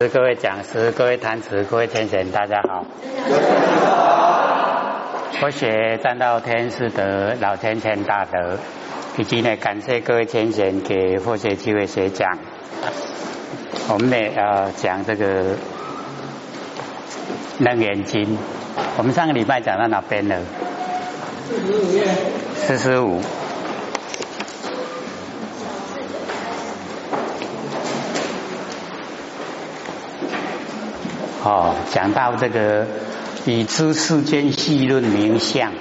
各位讲师、各位坛子、各位天神，大家好。我学占道天师德老天贤大德，以及呢感谢各位天神给佛学机会学讲。我们呢要讲这个楞严经。我们上个礼拜讲到哪边了？四十五页。四十五。哦，讲到这个以知世间细论名相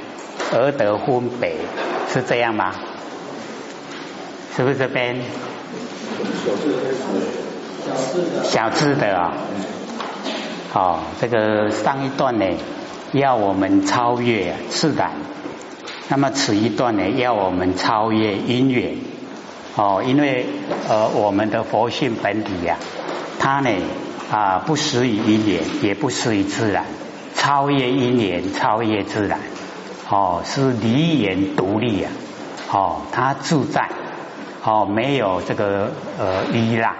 而得分别，是这样吗？是不是这边？小智的啊。哦，这个上一段呢，要我们超越自然；那么此一段呢，要我们超越因缘。哦，因为呃，我们的佛性本体呀，它呢。啊，不失于因缘，也不失于自然，超越因缘，超越自然，哦，是离缘独立啊，哦，它自在，哦，没有这个呃依赖。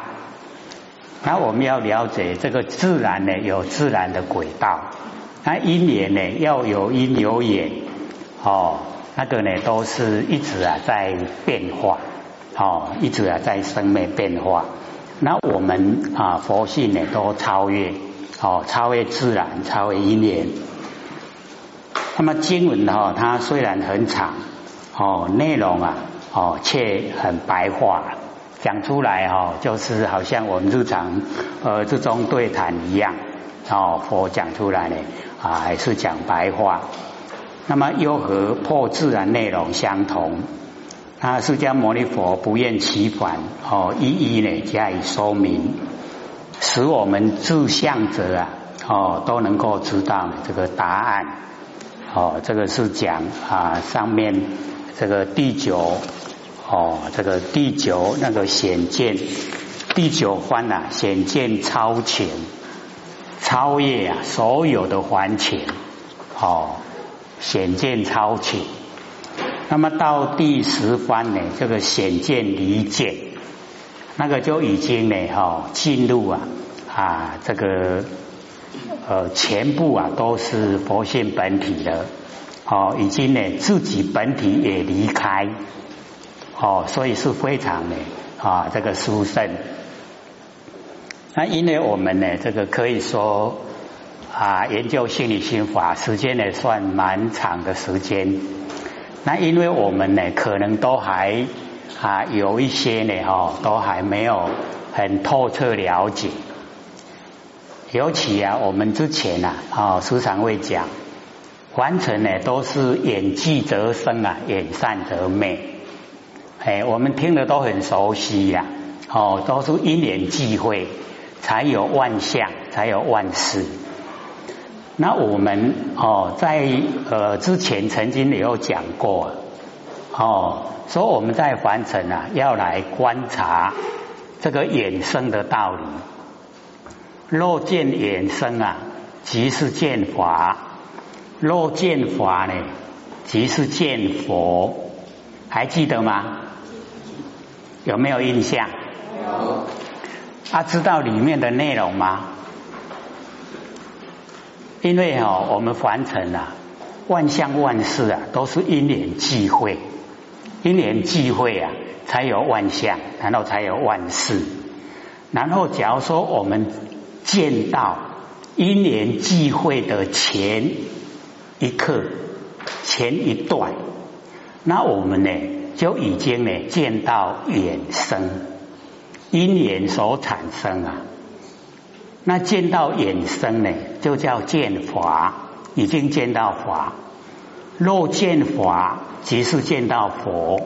那我们要了解这个自然呢，有自然的轨道，那因缘呢，要有因有缘，哦，那个呢，都是一直啊在变化，哦，一直啊在生命变化。那我们啊，佛性呢都超越哦，超越自然，超越因缘。那么经文哈，它虽然很长哦，内容啊哦，却很白话，讲出来哈，就是好像我们日常呃这种对谈一样哦，佛讲出来呢啊，还是讲白话。那么又和破自然内容相同。那释迦牟尼佛不厌其烦哦，一一呢加以说明，使我们自相者啊哦都能够知道这个答案哦，这个是讲啊上面这个第九哦这个第九那个显见第九番呐显见超前超越啊所有的环境哦显见超前。那么到第十番呢，这个显见离见，那个就已经呢哈进入啊啊这个呃全部啊都是佛性本体的哦，已经呢自己本体也离开哦，所以是非常呢啊这个殊胜。那因为我们呢这个可以说啊研究心理心法时间呢算蛮长的时间。那因为我们呢，可能都还啊有一些呢，哈，都还没有很透彻了解。尤其啊，我们之前啊，哦，时常会讲，完成呢都是演技则生啊，演善则美。哎，我们听的都很熟悉呀，哦，都是因缘际会，才有万象，才有万事。那我们哦，在呃之前曾经也有讲过哦，说我们在凡尘啊，要来观察这个衍生的道理。若见衍生啊，即是见法；若见法呢，即是见佛。还记得吗？有没有印象？有。啊，知道里面的内容吗？因为哈，我们凡尘啊，万象万事啊，都是因缘际会，因缘际会啊，才有万象，然后才有万事。然后，假如说我们见到因缘际会的前一刻、前一段，那我们呢，就已经呢见到衍生因缘所产生啊。那见到衍生呢，就叫见法，已经见到法。若见法，即是见到佛，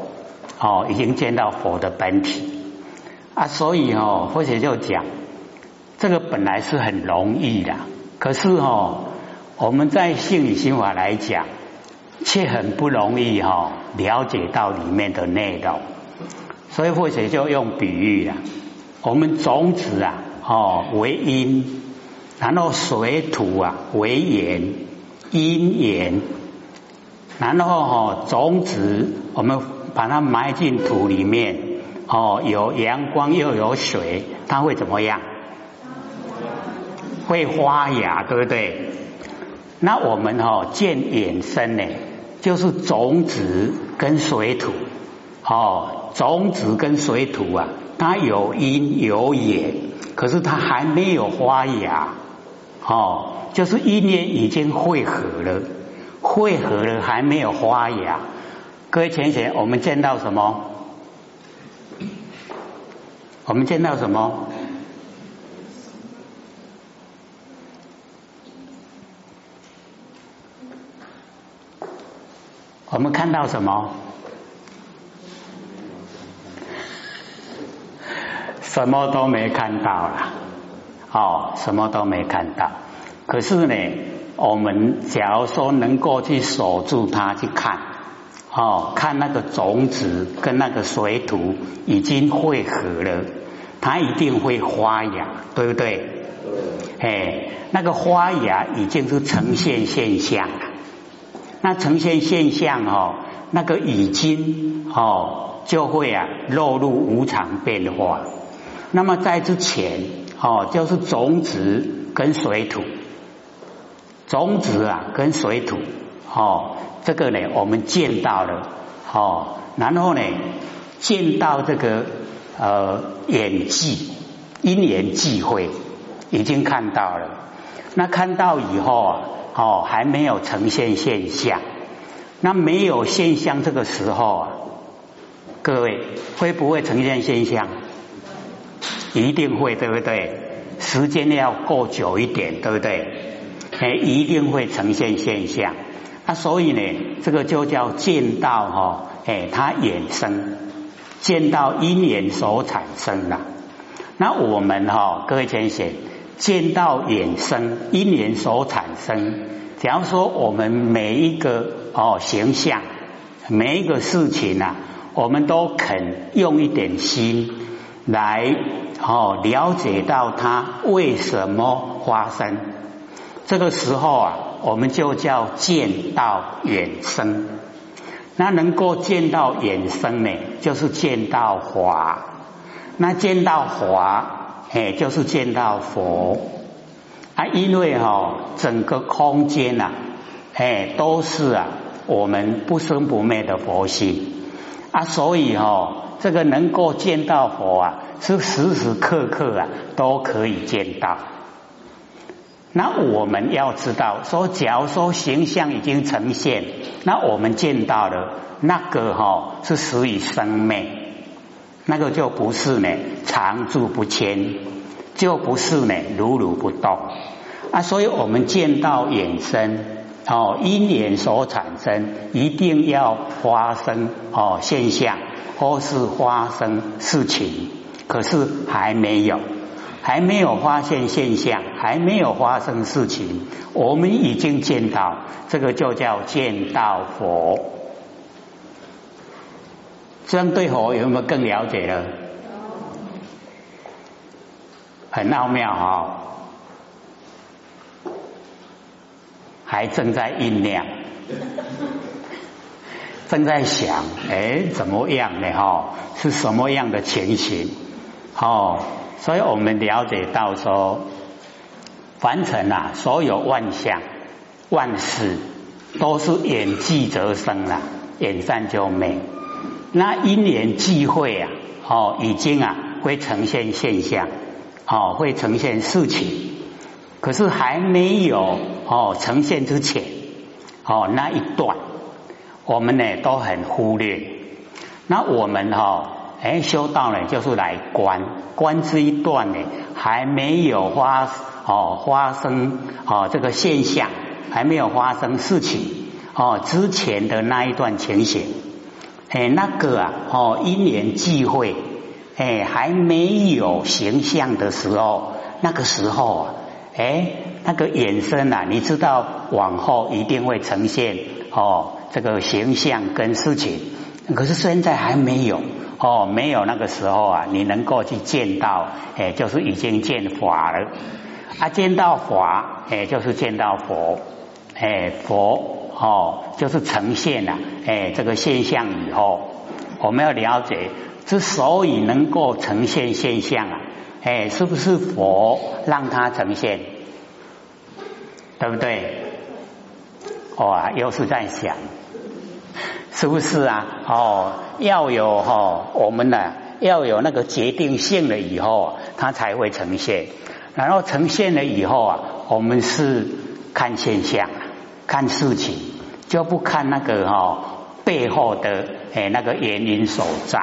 哦，已经见到佛的本体啊。所以哦，或者就讲，这个本来是很容易的，可是哦，我们在性理心法来讲，却很不容易哈，了解到里面的内容。所以或者就用比喻了，我们种子啊。哦，为因，然后水土啊为缘，因缘，然后哦种子我们把它埋进土里面，哦有阳光又有水，它会怎么样？会发芽，对不对？那我们哈见衍生呢，就是种子跟水土，哦，种子跟水土啊，它有因有也，可是它还没有发芽，哦，就是一年已经汇合了，汇合了还没有发芽。各位浅显，我们见到什么？我们见到什么？我们看到什么？什么都没看到了，哦，什么都没看到。可是呢，我们假如说能够去守住它，去看，哦，看那个种子跟那个水土已经汇合了，它一定会发芽，对不对？对。哎，那个发芽已经是呈现现象了。那呈现现象哦，那个已经哦就会啊落入无常变化。那么在之前哦，就是种子跟水土，种子啊跟水土哦，这个呢我们见到了哦，然后呢见到这个呃演技因缘际会已经看到了，那看到以后啊。哦，还没有呈现现象，那没有现象这个时候啊，各位会不会呈现现象？一定会，对不对？时间要够久一点，对不对？哎，一定会呈现现象。那所以呢，这个就叫见到哈，哎，它衍生，见到因缘所产生的。那我们哈，各位先生。见到衍生因缘所产生，假如说我们每一个哦形象，每一个事情啊，我们都肯用一点心来哦了解到它为什么发生，这个时候啊，我们就叫见到衍生。那能够见到衍生呢，就是见到华。那见到华。哎，就是见到佛啊，因为哈整个空间呐，哎都是啊我们不生不灭的佛性啊，所以哈这个能够见到佛啊，是时时刻刻啊都可以见到。那我们要知道，说假如说形象已经呈现，那我们见到的那个哈是属于生灭。那个就不是呢，常住不迁，就不是呢，如如不动啊。所以我们见到衍生哦，因缘所产生，一定要发生哦现象，或是发生事情。可是还没有，还没有发现现象，还没有发生事情，我们已经见到，这个就叫见到佛。这样对佛有没有更了解了？很奥妙哈，还正在酝酿，正在想，哎，怎么样呢？哈，是什么样的情形？哦，所以我们了解到说，凡尘啊，所有万象、万事，都是演即则生啦，演善就美。那因缘际会啊，哦，已经啊会呈现现象，哦，会呈现事情，可是还没有哦呈现之前，哦那一段，我们呢都很忽略。那我们哈，哎修道呢就是来观观这一段呢，还没有发哦发生哦这个现象，还没有发生事情哦之前的那一段情形。哎，那个啊，哦，因缘际会，哎，还没有形象的时候，那个时候啊，哎，那个衍生啊，你知道往后一定会呈现哦，这个形象跟事情。可是现在还没有哦，没有那个时候啊，你能够去见到，哎，就是已经见法了。啊，见到法，哎，就是见到佛，哎，佛。哦，就是呈现了，哎，这个现象以后，我们要了解，之所以能够呈现现象啊，哎，是不是佛让它呈现？对不对？哇，又是在想，是不是啊？哦，要有哈，我们呢要有那个决定性了以后，它才会呈现。然后呈现了以后啊，我们是看现象，看事情，就不看那个哈背后的哎那个原因所在。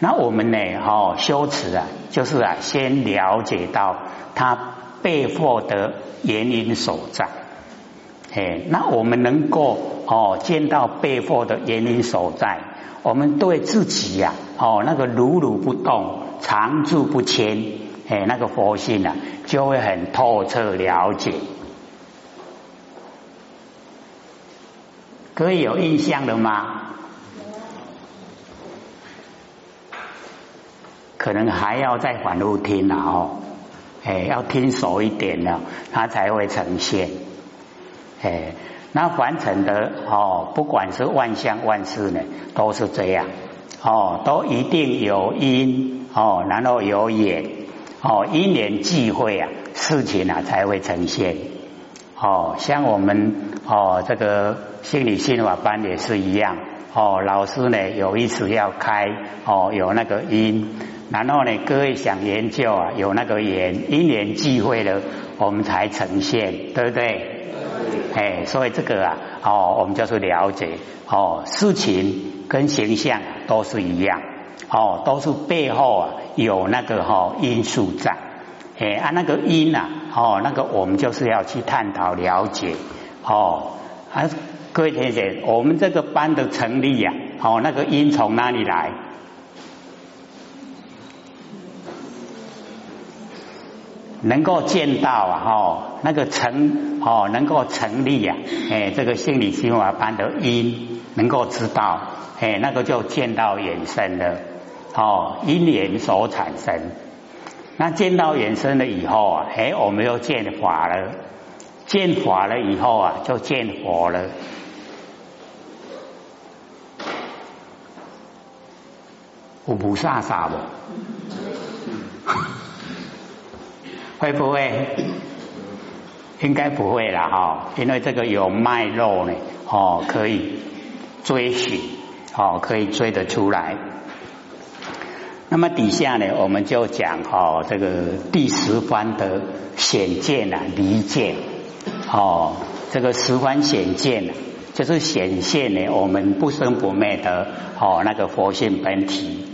那我们呢，哈修持啊，就是啊，先了解到它背后的原因所在。哎，那我们能够哦见到背后的原因所在，我们对自己呀，哦那个如如不动、常住不迁，哎，那个佛性啊，就会很透彻了解。可以有印象了吗？可能还要再反复听了哦，哎，要听熟一点了，它才会呈现。哎，那凡尘的哦，不管是万象万事呢，都是这样。哦，都一定有因哦，然后有缘。哦，因缘际会啊，事情啊才会呈现。哦。像我们哦，这个心理心法班也是一样。哦，老师呢有意思要开哦，有那个因，然后呢各位想研究啊，有那个缘，因缘际会了，我们才呈现，对不对？哎，所以这个啊，哦，我们就是了解哦，事情跟形象都是一样，哦，都是背后啊有那个哈因素在，哎，啊那个因呐，哦，那个我们就是要去探讨了解，哦，啊，各位同学，我们这个班的成立呀，哦，那个因从哪里来？能够见到啊，哦，那个成哦，能够成立呀，哎，这个心理心法班的因，能够知道，哎，那个就见到衍生了，哦，因缘所产生。那见到衍生了以后啊，哎，我们又见法了，见法了以后啊，就见佛了。有菩萨啥不？会不会？应该不会了哈，因为这个有脉络呢，哦，可以追寻，哦，可以追得出来。那么底下呢，我们就讲哦，这个第十番的显见啊，离见，哦，这个十番显见啊，就是显现呢，我们不生不灭的哦那个佛性本体。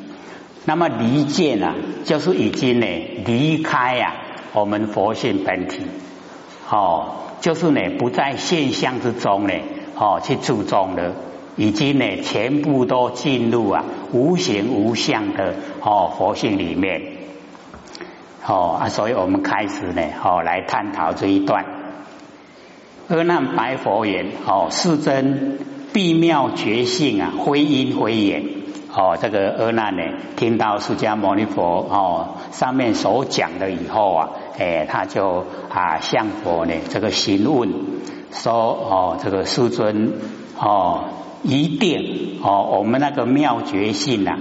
那么离见啊，就是已经呢离开呀。我们佛性本体，哦，就是呢，不在现象之中呢，哦，去注重的，已经呢，全部都进入啊无形无相的哦佛性里面，哦啊，所以我们开始呢，哦，来探讨这一段。阿难白佛言：哦，世尊，必妙觉性啊，非因非缘。哦，这个阿难呢，听到释迦牟尼佛哦上面所讲的以后啊。哎，他就啊向佛呢这个询问说哦，这个师尊哦，一定哦，我们那个妙觉性呐，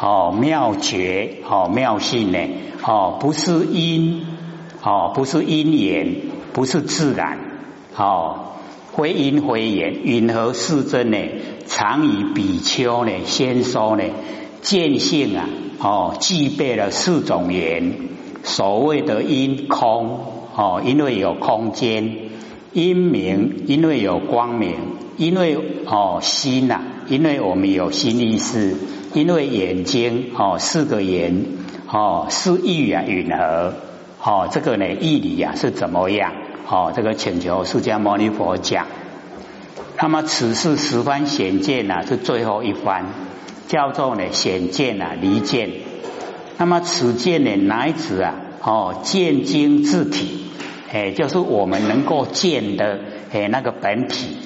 哦妙觉哦妙性呢哦，不是因哦，不是因缘，不是自然哦，非因非缘，云何世尊呢？常以比丘呢先说呢见性啊哦，具备了四种缘。所谓的因空哦，因为有空间；因明，因为有光明；因为哦心呐，因为我们有心意识；因为眼睛哦，四个眼哦，是意啊允和哦，这个呢义理呀是怎么样？哦，这个请求释迦牟尼佛讲。那么此事十番显见呐，是最后一番，叫做呢显见啊离见。那么此见呢，乃指啊，哦，见经自体，哎，就是我们能够见的，哎，那个本体，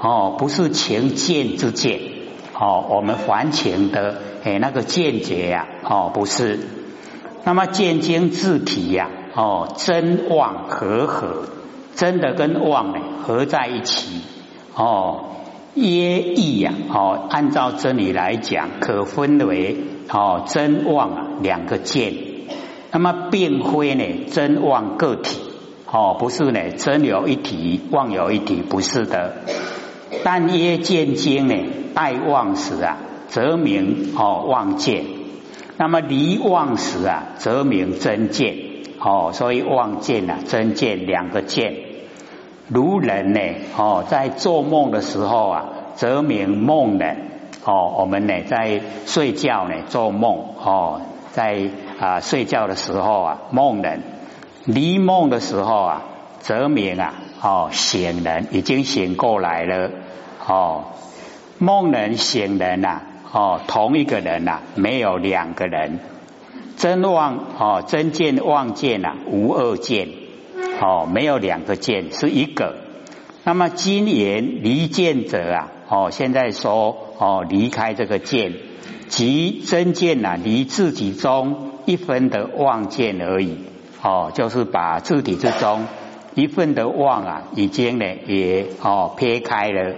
哦，不是情见之见，哦，我们凡情的，哎，那个见解呀，哦，不是。那么见经自体呀，哦，真妄合合，真的跟妄呢合在一起，哦，耶意呀，哦，按照真理来讲，可分为。哦，真妄啊，两个见，那么并非呢真妄个体，哦，不是呢，真有一体，妄有一体，不是的。但耶见经呢，待妄时啊，则名哦妄见；那么离妄时啊，则名真见。哦，所以妄见啊，真见两个见。如人呢，哦，在做梦的时候啊，则名梦人。哦，我们呢在睡觉呢做梦，哦，在啊睡觉的时候啊梦人。离梦的时候啊，则名啊，哦，醒人已经醒过来了，哦，梦人醒人呐，哦，同一个人呐，没有两个人，真妄哦，真见妄见呐，无二见，哦，没有两个见，是一个。那么今言离见者啊，哦，现在说哦，离开这个见，即真见呐，离自己中一分的妄见而已。哦，就是把自体之中一份的妄啊，已经呢也哦撇开了，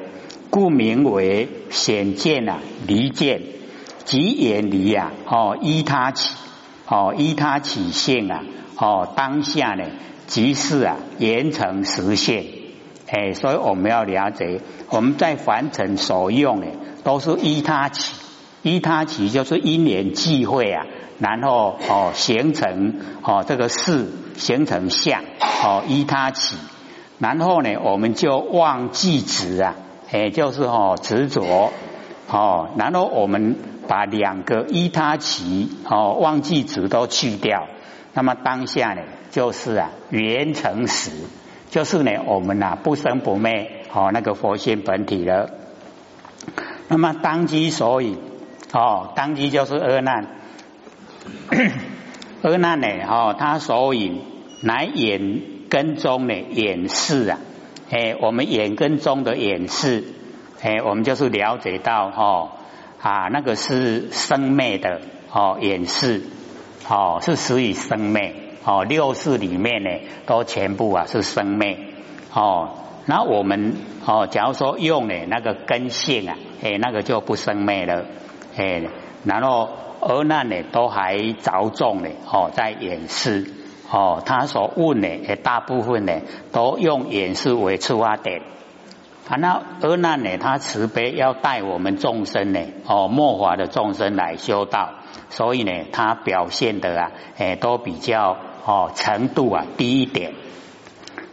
故名为显见啊，离见即远离啊，哦依他起，哦依他起性啊，哦当下呢即是啊严成实现，哎，所以我们要了解，我们在凡尘所用的都是依他起，依他起就是因缘际会啊。然后哦，形成哦这个事形成相哦依他起，然后呢我们就忘记执啊，哎就是哦执着。哦，然后我们把两个依他起哦忘记执都去掉，那么当下呢就是啊圆成实，就是呢我们呐不生不灭哦那个佛性本体了。那么当机所以哦当机就是恶难。而那呢？哦，他所引乃眼根中的眼视啊，哎，我们眼根中的眼视，哎，我们就是了解到哦啊，那个是生灭的哦演示，哦是属于生灭哦六世里面呢都全部啊是生灭哦，那我们哦假如说用呢那个根性啊，哎那个就不生灭了，哎，然后。而那呢，都还着重呢，哦，在演示哦，他所问呢，也大部分呢，都用演示为出发点。啊，那而那呢，他慈悲要带我们众生呢，哦，末法的众生来修道，所以呢，他表现的啊，哎，都比较哦程度啊低一点。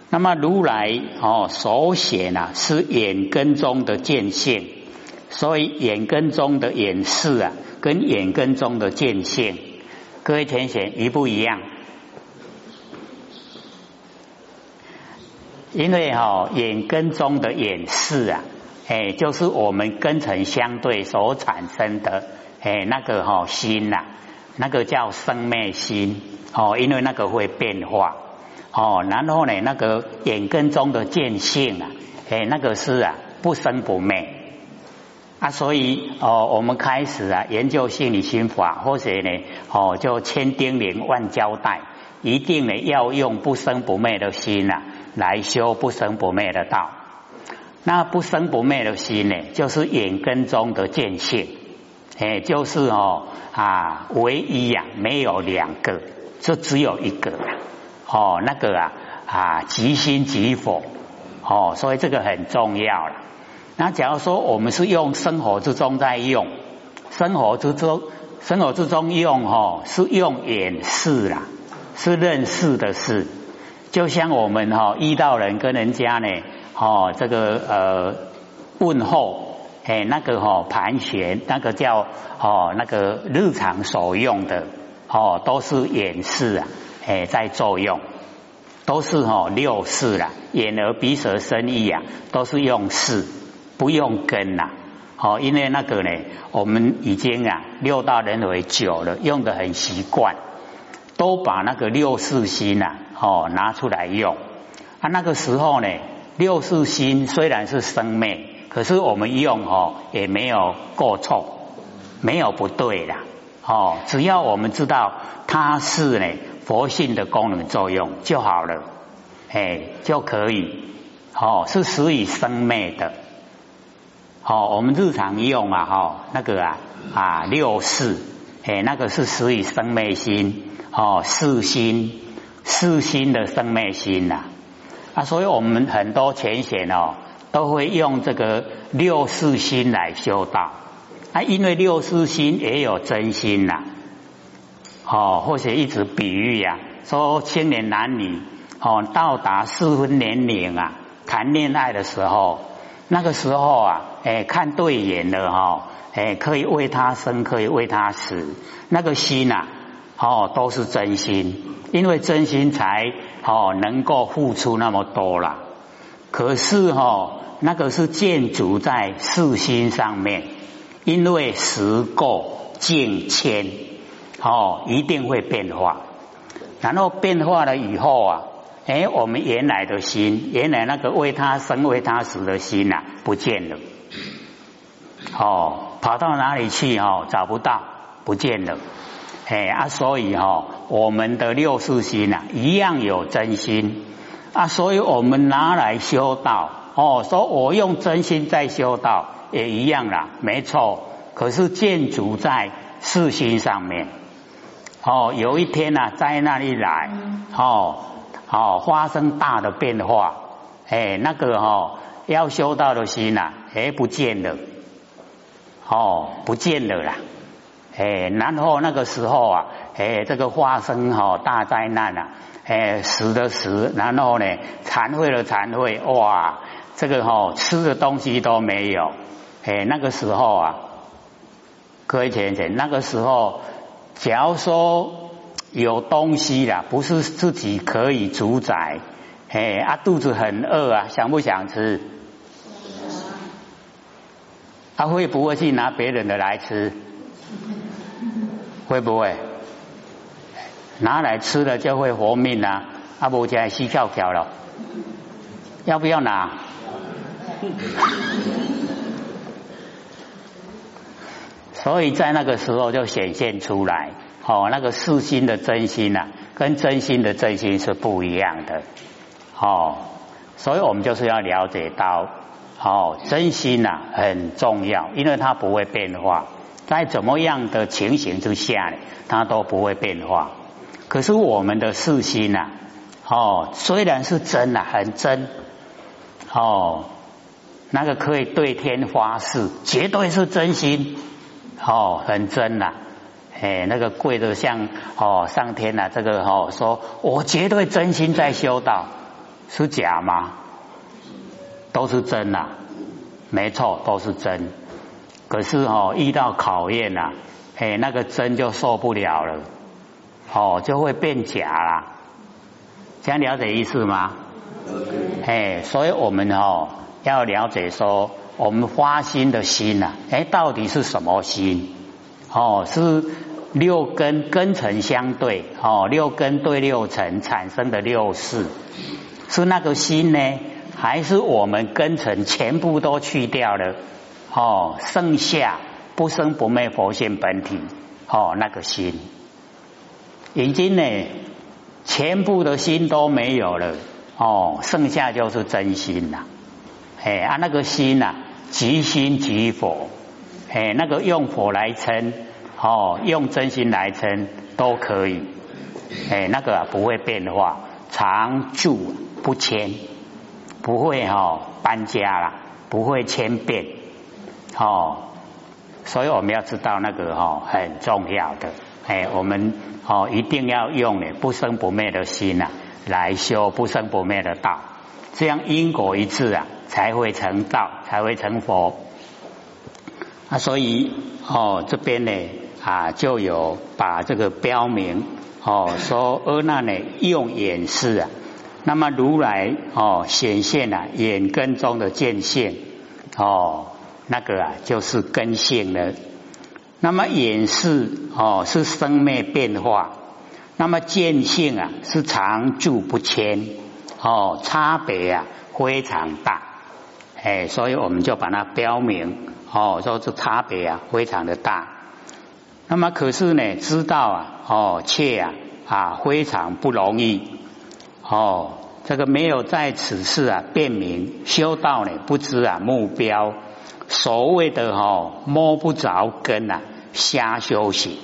那么如来哦所写呢，是眼根中的见性，所以眼根中的演示啊。跟眼根中的见性，各位浅显一不一样？因为哈眼根中的眼视啊，哎，就是我们根尘相对所产生的哎那个哈心呐，那个叫生灭心哦，因为那个会变化哦，然后呢，那个眼根中的见性啊，哎，那个是啊不生不灭。啊，所以哦，我们开始啊研究心理心法，或者呢哦，就千叮咛万交代，一定呢要用不生不灭的心呐来修不生不灭的道。那不生不灭的心呢，就是眼根中的见性，哎，就是哦啊，唯一呀，没有两个，就只有一个哦，那个啊啊，即心即佛哦，所以这个很重要了。那假如说我们是用生活之中在用，生活之中，生活之中用哦，是用眼视啦，是认识的事。就像我们哈遇到人跟人家呢，哦这个呃问候，哎那个哈盘旋，那个叫哦那个日常所用的哦都是眼视啊，哎在作用，都是哈六视啦，眼耳鼻舌身意啊，都是用视。不用根呐，好，因为那个呢，我们已经啊六道轮回久了，用的很习惯，都把那个六四心呐，哦拿出来用。啊，那个时候呢，六四心虽然是生灭，可是我们用哦也没有过错，没有不对的，哦，只要我们知道它是呢佛性的功能作用就好了，哎就可以，哦是属于生灭的。哦，我们日常用啊，哈，那个啊啊六四，哎，那个是属于生灭心，哦，四心，四心的生灭心呐。啊，所以我们很多浅显哦，都会用这个六四心来修道。啊，因为六四心也有真心呐，哦，或者一直比喻呀，说青年男女哦，到达适婚年龄啊，谈恋爱的时候，那个时候啊，哎，看对眼了哈，哎，可以为他生，可以为他死，那个心呐。哦，都是真心，因为真心才哦能够付出那么多了。可是哈，那个是建筑在四心上面，因为时过境迁，哦，一定会变化。然后变化了以后啊，哎，我们原来的心，原来那个为他生为他死的心呐，不见了。哦，跑到哪里去？哦，找不到，不见了。哎啊，所以哈，我们的六世心呐，一样有真心啊，所以我们拿来修道哦，说我用真心在修道，也一样啦，没错。可是建筑在四心上面哦，有一天呐，在那里来哦，哦，发生大的变化，哎，那个哦要修道的心呐，哎，不见了，哦，不见了啦。哎，然后那个时候啊，哎，这个发生哈大灾难啊，哎，死的死，然后呢，残废的残废，哇，这个哈吃的东西都没有，哎，那个时候啊，各位姐姐，那个时候，假如说有东西啦，不是自己可以主宰，哎，啊，肚子很饿啊，想不想吃？他会不会去拿别人的来吃？会不会拿来吃了就会活命啊？阿伯家西跳跳了，要不要拿？所以在那个时候就显现出来，哦，那个世心的真心呐，跟真心的真心是不一样的，哦，所以我们就是要了解到，哦，真心呐很重要，因为它不会变化。在怎么样的情形之下，它都不会变化。可是我们的四心呐，哦，虽然是真呐，很真，哦，那个可以对天发誓，绝对是真心，哦，很真呐，哎，那个跪的像哦上天呐，这个哦说我绝对真心在修道，是假吗？都是真呐，没错，都是真。可是哦，遇到考验呐，哎，那个真就受不了了，哦，就会变假啦。这样了解意思吗？哎，所以我们哦要了解说，我们发心的心呐，哎，到底是什么心？哦，是六根根尘相对，哦，六根对六尘产生的六事，是那个心呢，还是我们根尘全部都去掉了？哦，剩下不生不灭佛性本体，哦，那个心。已经呢，全部的心都没有了，哦，剩下就是真心呐，哎，啊，那个心呐，即心即佛，哎，那个用佛来称，哦，用真心来称都可以，哎，那个不会变化，常住不迁，不会哈搬家了，不会迁变。哦，所以我们要知道那个哈很重要的，哎，我们哦一定要用呢不生不灭的心呐来修不生不灭的道，这样因果一致啊，才会成道，才会成佛。啊，所以哦这边呢啊就有把这个标明哦说阿难呢用眼视啊，那么如来哦显现了眼根中的见性哦。那个啊，就是根性了。那么眼视哦，是生灭变化；那么见性啊，是常住不迁哦，差别啊非常大。哎，所以我们就把它标明哦，说这差别啊非常的大。那么可是呢，知道啊哦，却啊啊非常不容易哦。这个没有在此事啊辨明修道呢，不知啊目标。所谓的哈摸不着根呐，瞎修行。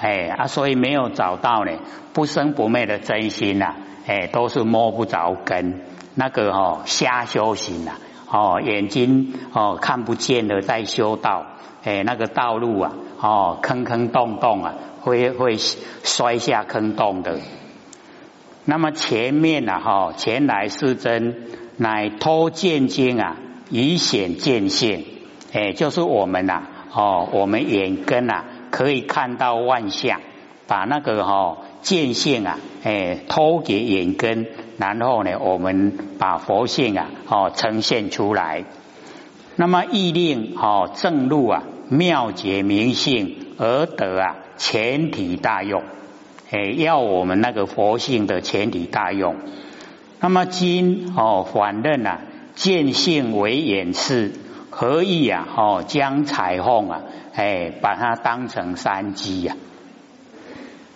哎啊，所以没有找到呢，不生不灭的真心呐，哎，都是摸不着根，那个哦瞎修行呐，哦眼睛哦看不见的在修道，哎那个道路啊，哦坑坑洞洞啊，会会摔下坑洞的。那么前面呐，哈前来是真，乃托见经啊，以显见性，哎，就是我们呐，哦我们眼根呐。可以看到万象，把那个哈见性啊，哎，偷给眼根，然后呢，我们把佛性啊，哦呈现出来。那么意令哦正路啊，妙解明性而得啊全体大用，哎，要我们那个佛性的全体大用。那么今哦反认啊，见性为眼视。何以啊？哦，将彩凤啊，哎，把它当成山鸡呀。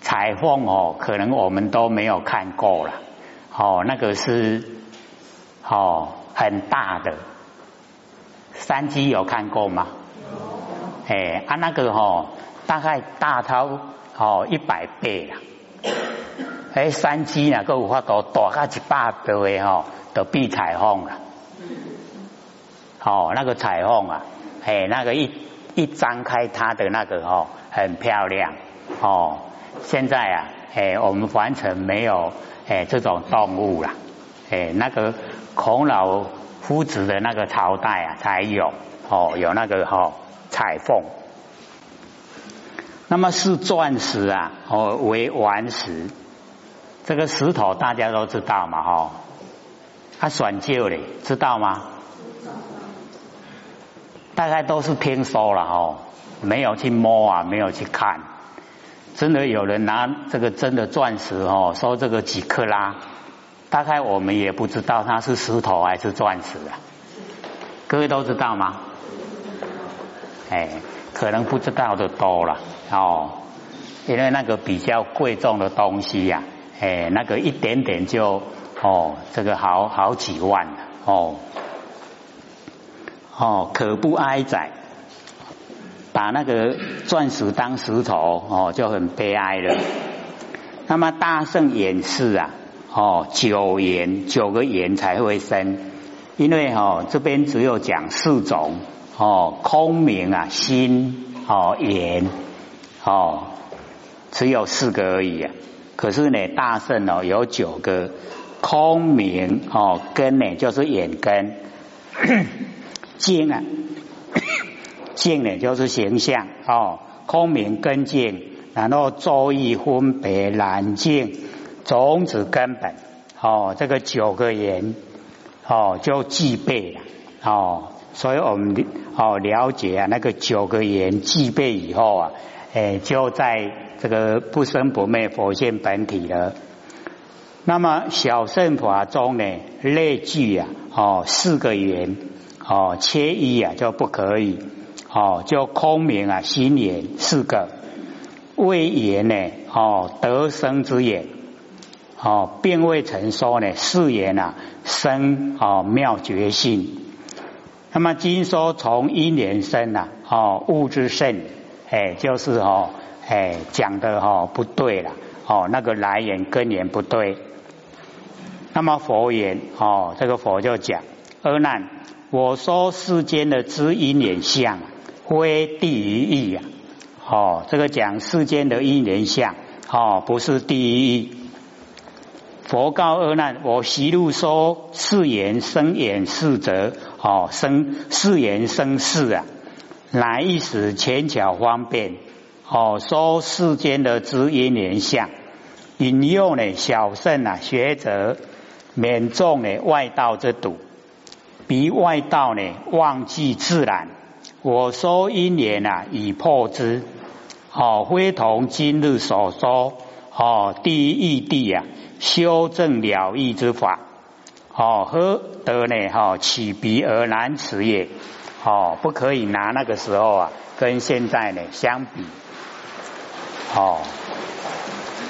彩凤哦，可能我们都没有看过了。哦，那个是哦很大的山鸡，有看过吗？哎，啊，那个哦，大概大到哦一百倍了。哎，山鸡呢，够有法度大个一百倍哦，都比彩凤了。哦，那个彩虹啊，哎，那个一一张开它的那个哦，很漂亮哦。现在啊，哎，我们完全没有哎这种动物了，哎，那个孔老夫子的那个朝代啊才有哦，有那个哦彩凤。那么是钻石啊，哦为顽石，这个石头大家都知道嘛，哈，它选旧的，知道吗？大概都是听说了哦，没有去摸啊，没有去看。真的有人拿这个真的钻石哦，说这个几克拉，大概我们也不知道它是石头还是钻石啊。各位都知道吗？哎，可能不知道的多了哦，因为那个比较贵重的东西呀，哎，那个一点点就哦，这个好好几万哦。哦，可不哀哉，把那个钻石当石头哦，就很悲哀了。那么大圣演示啊，哦，九言九个言才会生，因为哦这边只有讲四种哦，空明啊，心哦，言哦，只有四个而已啊。可是呢，大圣哦有九个空明哦，根呢就是眼根。境啊，境呢就是形象哦，空明根境，然后周易分别难境，种子根本哦，这个九个言哦就具备了哦，所以我们哦了解啊，那个九个言具备以后啊，哎就在这个不生不灭佛性本体了。那么小圣法中呢，列举啊哦四个缘。哦，切一啊就不可以，哦，就空明啊心眼四个，未言呢，哦得生之言，哦并未曾说呢誓言啊生哦妙觉性，那么今说从因缘生啊，哦物质生，哎就是哦哎讲的哦不对了，哦那个来源根源不对，那么佛言哦这个佛就讲阿难。我说世间的知因缘相，非第一义呀。哦，这个讲世间的因缘相，哦，不是第一义。佛告阿难：我习路说是言生言是则，哦，生是言生事啊，乃一时浅巧方便。哦，说世间的知因缘相，引诱呢小圣啊学者免中呢外道之毒。鼻外道呢忘记自然，我说因缘啊已破之，哦，非同今日所说。哦第一义谛啊修正了义之法，哦何得呢？哈起鼻而难辞也，哦不可以拿那个时候啊跟现在呢相比，哦